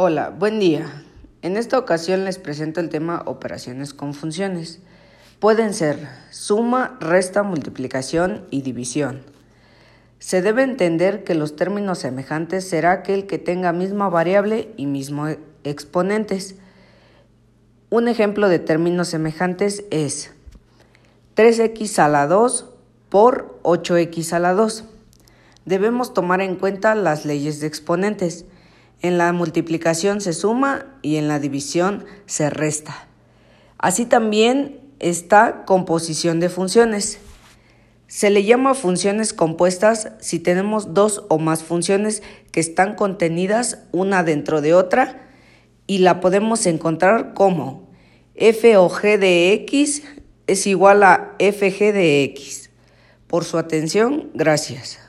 Hola, buen día. En esta ocasión les presento el tema operaciones con funciones. Pueden ser suma, resta, multiplicación y división. Se debe entender que los términos semejantes será aquel que tenga misma variable y mismo exponentes. Un ejemplo de términos semejantes es 3x a la 2 por 8x a la 2. Debemos tomar en cuenta las leyes de exponentes. En la multiplicación se suma y en la división se resta. Así también está composición de funciones. Se le llama funciones compuestas si tenemos dos o más funciones que están contenidas una dentro de otra y la podemos encontrar como f o g de x es igual a fg de x. Por su atención, gracias.